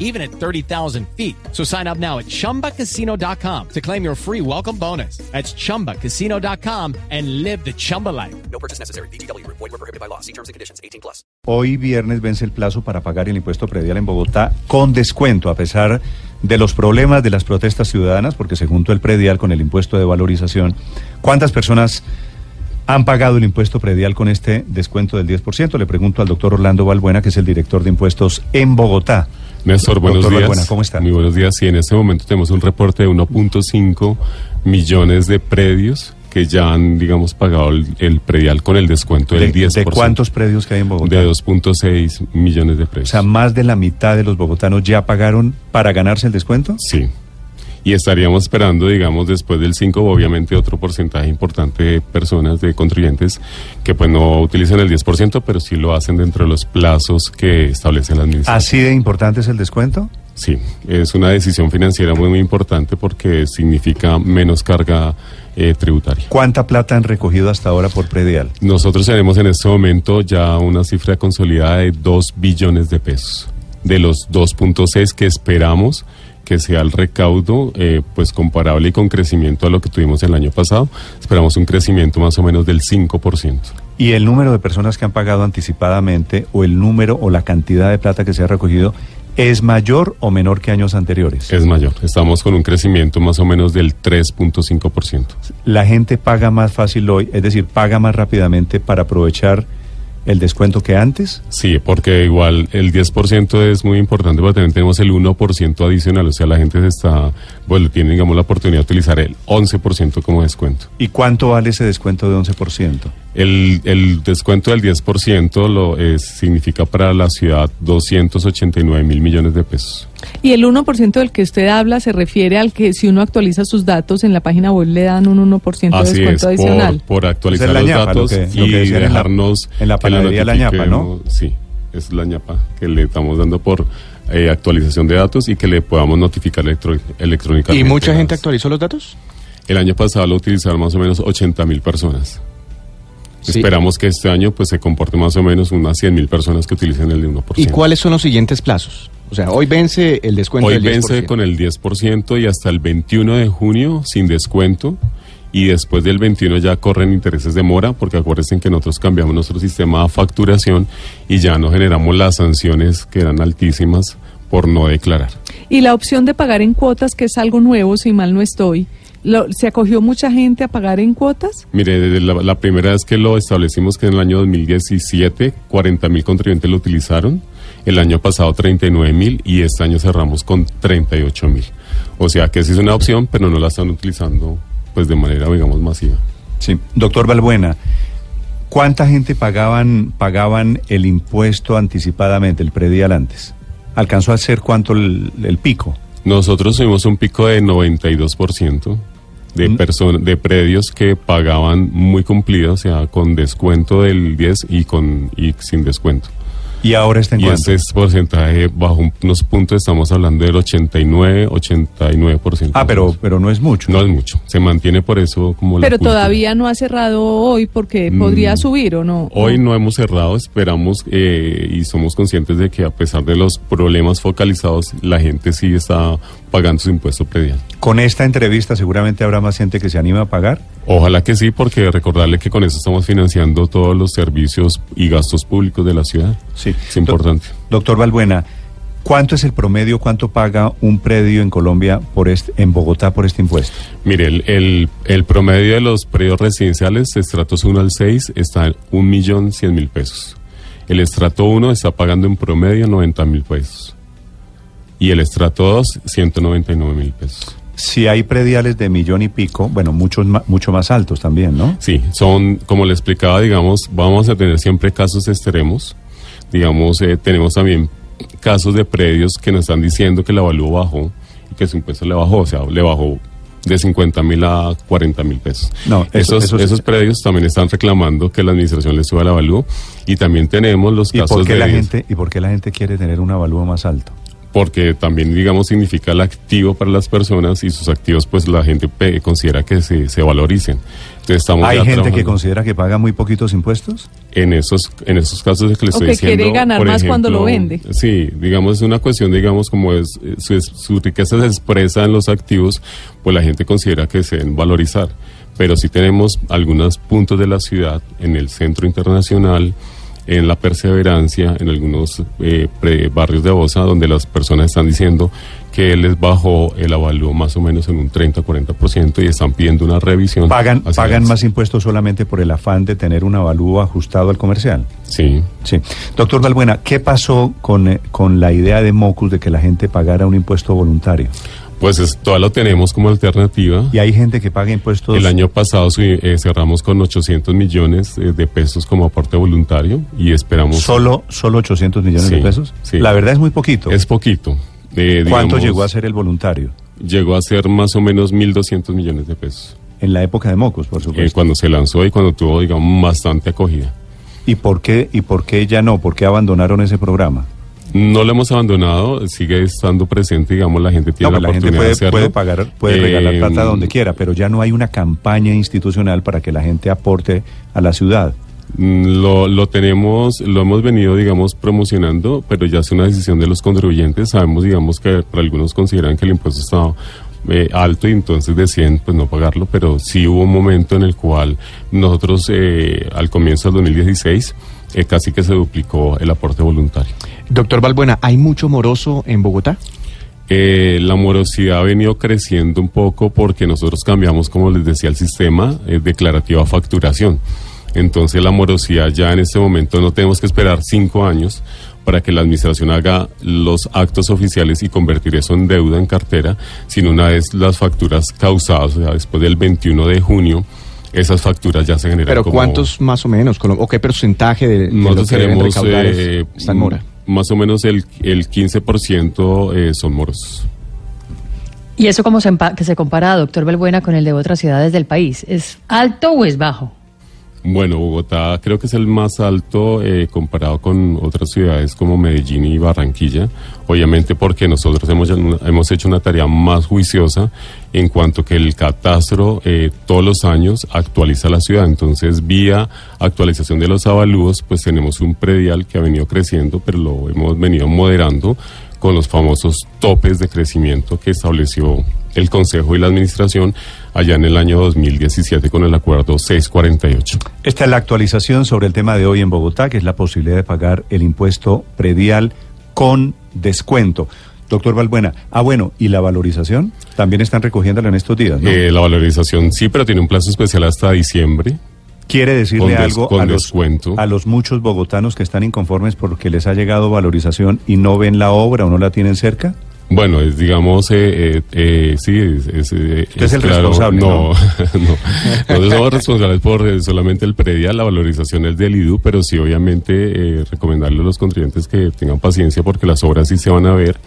even at 30,000 feet. So sign up now at chumbacasino.com to claim your free welcome bonus. That's chumbacasino.com and live the Chumba life. No purchase necessary. BGW. Void were prohibited by law. See terms and conditions. 18 plus. Hoy viernes vence el plazo para pagar el impuesto predial en Bogotá con descuento, a pesar de los problemas de las protestas ciudadanas, porque se juntó el predial con el impuesto de valorización. ¿Cuántas personas han pagado el impuesto predial con este descuento del 10%? Le pregunto al doctor Orlando Balbuena, que es el director de impuestos en Bogotá. Néstor, buenos Doctor días. Balbuena, ¿cómo está? Muy buenos días. Sí, en este momento tenemos un reporte de 1.5 millones de predios que ya han, digamos, pagado el, el predial con el descuento del ¿De, 10%. de cuántos predios que hay en Bogotá? De 2.6 millones de O predios. sea, más de la mitad de los bogotanos ya pagaron para ganarse el descuento. Sí. Y estaríamos esperando, digamos, después del 5, obviamente otro porcentaje importante de personas, de contribuyentes, que pues no utilizan el 10%, pero sí lo hacen dentro de los plazos que establece la administración. ¿Así de importante es el descuento? Sí, es una decisión financiera muy, muy importante porque significa menos carga eh, tributaria. ¿Cuánta plata han recogido hasta ahora por predial? Nosotros tenemos en este momento ya una cifra consolidada de 2 billones de pesos. De los 2.6 que esperamos que sea el recaudo, eh, pues comparable y con crecimiento a lo que tuvimos el año pasado, esperamos un crecimiento más o menos del 5%. ¿Y el número de personas que han pagado anticipadamente o el número o la cantidad de plata que se ha recogido es mayor o menor que años anteriores? Es mayor, estamos con un crecimiento más o menos del 3.5%. La gente paga más fácil hoy, es decir, paga más rápidamente para aprovechar el descuento que antes. Sí, porque igual el 10% es muy importante, pero también tenemos el 1% adicional, o sea, la gente se está, bueno, tiene, digamos, la oportunidad de utilizar el 11% como descuento. ¿Y cuánto vale ese descuento de 11%? El, el descuento del 10% lo es, significa para la ciudad 289 mil millones de pesos. Y el 1% del que usted habla se refiere al que si uno actualiza sus datos en la página web le dan un 1% de Así descuento es, por, adicional. por actualizar es los ñapa, lo datos que- lo y que decían en la- dejarnos... en la la panadería La Ñapa, ¿no? Sí, es la ñapa que le estamos dando por eh, actualización de datos y que le podamos notificar electro- electrónicamente. ¿Y mucha gente actualizó los datos? El año pasado lo utilizaron más o menos 80 mil personas. Sí. Esperamos que este año pues se comporte más o menos unas 100 mil personas que utilicen el de 1%. ¿Y cuáles son los siguientes plazos? O sea, hoy vence el descuento Hoy del 10%. vence con el 10% y hasta el 21 de junio sin descuento. Y después del 21 ya corren intereses de mora, porque acuérdense que nosotros cambiamos nuestro sistema de facturación y ya no generamos las sanciones que eran altísimas por no declarar. Y la opción de pagar en cuotas, que es algo nuevo, si mal no estoy, lo- ¿se acogió mucha gente a pagar en cuotas? Mire, desde la, la primera vez que lo establecimos, que en el año 2017, 40 mil contribuyentes lo utilizaron. El año pasado 39 mil y este año cerramos con 38 mil. O sea que sí es una opción, pero no la están utilizando pues de manera, digamos, masiva. Sí. Doctor Balbuena, ¿cuánta gente pagaban, pagaban el impuesto anticipadamente, el predial antes? ¿Alcanzó a ser cuánto el, el pico? Nosotros tuvimos un pico de 92% de Mm. personas, de predios que pagaban muy cumplidos, o sea, con descuento del 10 y con y sin descuento. ¿Y ahora está en Y cuánto? ese porcentaje bajo unos puntos estamos hablando del 89, 89%. Ah, pero, pero no es mucho. no es mucho. Se mantiene por eso como la Pero cultura. todavía no ha cerrado hoy porque podría Mm, subir o no. Hoy no hemos cerrado, esperamos eh, y somos conscientes de que a pesar de los problemas focalizados, la gente sí está pagando su impuesto predial. Con esta entrevista seguramente habrá más gente que se anima a pagar. Ojalá que sí, porque recordarle que con eso estamos financiando todos los servicios y gastos públicos de la ciudad. Sí. Es importante. Doctor Balbuena, ¿cuánto es el promedio, cuánto paga un predio en Colombia, por este, en Bogotá, por este impuesto? Mire, el, el, el promedio de los predios residenciales, estratos 1 al 6, está en 1.100.000 pesos. El estrato 1 está pagando en promedio 90 mil pesos. Y el estrato 2, 199 mil pesos. Si hay prediales de millón y pico, bueno, muchos mucho más altos también, ¿no? Sí, son, como le explicaba, digamos, vamos a tener siempre casos extremos. Digamos, eh, tenemos también casos de predios que nos están diciendo que el avalúo bajó y que su impuesto le bajó, o sea, le bajó de 50 mil a 40 mil pesos. No, eso- esos, eso sí. esos predios también están reclamando que la administración les suba el avalúo y también tenemos los ¿Y casos por, qué de la gente, ¿Y por qué la gente quiere tener un avalúo más alto? Porque también digamos significa el activo para las personas y sus activos pues la gente pe- considera que se, se valoricen. Entonces estamos ¿Hay gente que considera que paga muy poquitos impuestos? en esos en esos casos que le O estoy que diciendo quiere ganar por más cuando lo ejemplo, vende. Sí, digamos es una cuestión digamos como es eh, su, su riqueza se expresa en los activos, pues la gente considera que se deben valorizar. Pero sí tenemos algunos puntos de la ciudad en el centro internacional en la perseverancia, en algunos eh, pre- barrios de Bosa, donde las personas están diciendo que les bajó el avalúo más o menos en un 30-40% y están pidiendo una revisión. ¿Pagan, pagan más impuestos solamente por el afán de tener un avalúo ajustado al comercial? Sí. Sí. Doctor Balbuena, ¿qué pasó con, eh, con la idea de Mocus de que la gente pagara un impuesto voluntario? Pues es, todavía lo tenemos como alternativa. Y hay gente que paga impuestos... El año pasado eh, cerramos con 800 millones eh, de pesos como aporte voluntario y esperamos... Solo, solo 800 millones de pesos. sí. La verdad es muy poquito. Es poquito. Eh, ¿Cuánto digamos, llegó a ser el voluntario? Llegó a ser más o menos 1.200 millones de pesos. En la época de Mocus, por supuesto. cuando se lanzó y cuando tuvo, digamos, bastante acogida. ¿Y por qué y por qué ya no? ¿Por qué abandonaron ese programa? No lo hemos abandonado, sigue estando presente, digamos, la gente tiene No, la pues la gente oportunidad puede, de hacerlo. puede pagar, puede Eh, regalar plata donde quiera, pero ya no hay una campaña institucional para que la gente aporte a la ciudad. Mm, Lo, lo tenemos, lo hemos venido, digamos, promocionando, pero ya es una decisión de los contribuyentes. Sabemos, digamos, que para algunos consideran que el impuesto está eh, alto y entonces deciden pues no pagarlo, pero sí hubo un momento en el cual nosotros, eh, al comienzo del 2016, eh, casi que se duplicó el aporte voluntario. Doctor Balbuena, ¿hay mucho moroso en Bogotá? Eh, la morosidad ha venido creciendo un poco porque nosotros cambiamos, como les decía, el sistema eh, declarativo a facturación. Entonces la morosidad ya en este momento no tenemos que esperar cinco años para que la administración haga los actos oficiales y convertir eso en deuda en cartera, sino una vez las facturas causadas, o sea, después del 21 de junio, esas facturas ya se generan Pero como- ¿cuántos más o menos? ¿O qué porcentaje de, de lo nosotros que tenemos recaudar es- eh, está en mora? más o menos el, el 15% eh, son moros. ¿Y eso cómo se, que se compara, doctor Belbuena, con el de otras ciudades del país? ¿Es alto o es bajo? Bueno, Bogotá creo que es el más alto eh, comparado con otras ciudades como Medellín y Barranquilla, obviamente porque nosotros hemos, hemos hecho una tarea más juiciosa en cuanto que el catastro eh, todos los años actualiza la ciudad, entonces vía actualización de los avalúos, pues tenemos un predial que ha venido creciendo, pero lo hemos venido moderando con los famosos topes de crecimiento que estableció el Consejo y la Administración allá en el año 2017 con el acuerdo 648. Esta es la actualización sobre el tema de hoy en Bogotá, que es la posibilidad de pagar el impuesto predial con descuento. Doctor Balbuena, ah bueno, ¿y la valorización? También están recogiéndola en estos días, ¿no? Eh, la valorización sí, pero tiene un plazo especial hasta diciembre. ¿Quiere decirle algo los, a los muchos bogotanos que están inconformes porque les ha llegado valorización y no ven la obra o no la tienen cerca? Bueno, es digamos, eh, eh, eh, sí, es, es, eh, Usted es el responsable, No, no. Nosotros somos responsables por eh, solamente el predial, la valorización es del IDU, pero sí, obviamente, eh, recomendarle a los contribuyentes que tengan paciencia porque las obras sí se van a ver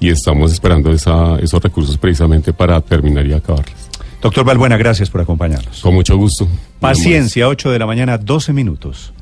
y estamos esperando esa, esos recursos precisamente para terminar y acabarlas. Doctor Balbuena, gracias por acompañarnos. Con mucho gusto. Paciencia, 8 de la mañana, 12 minutos.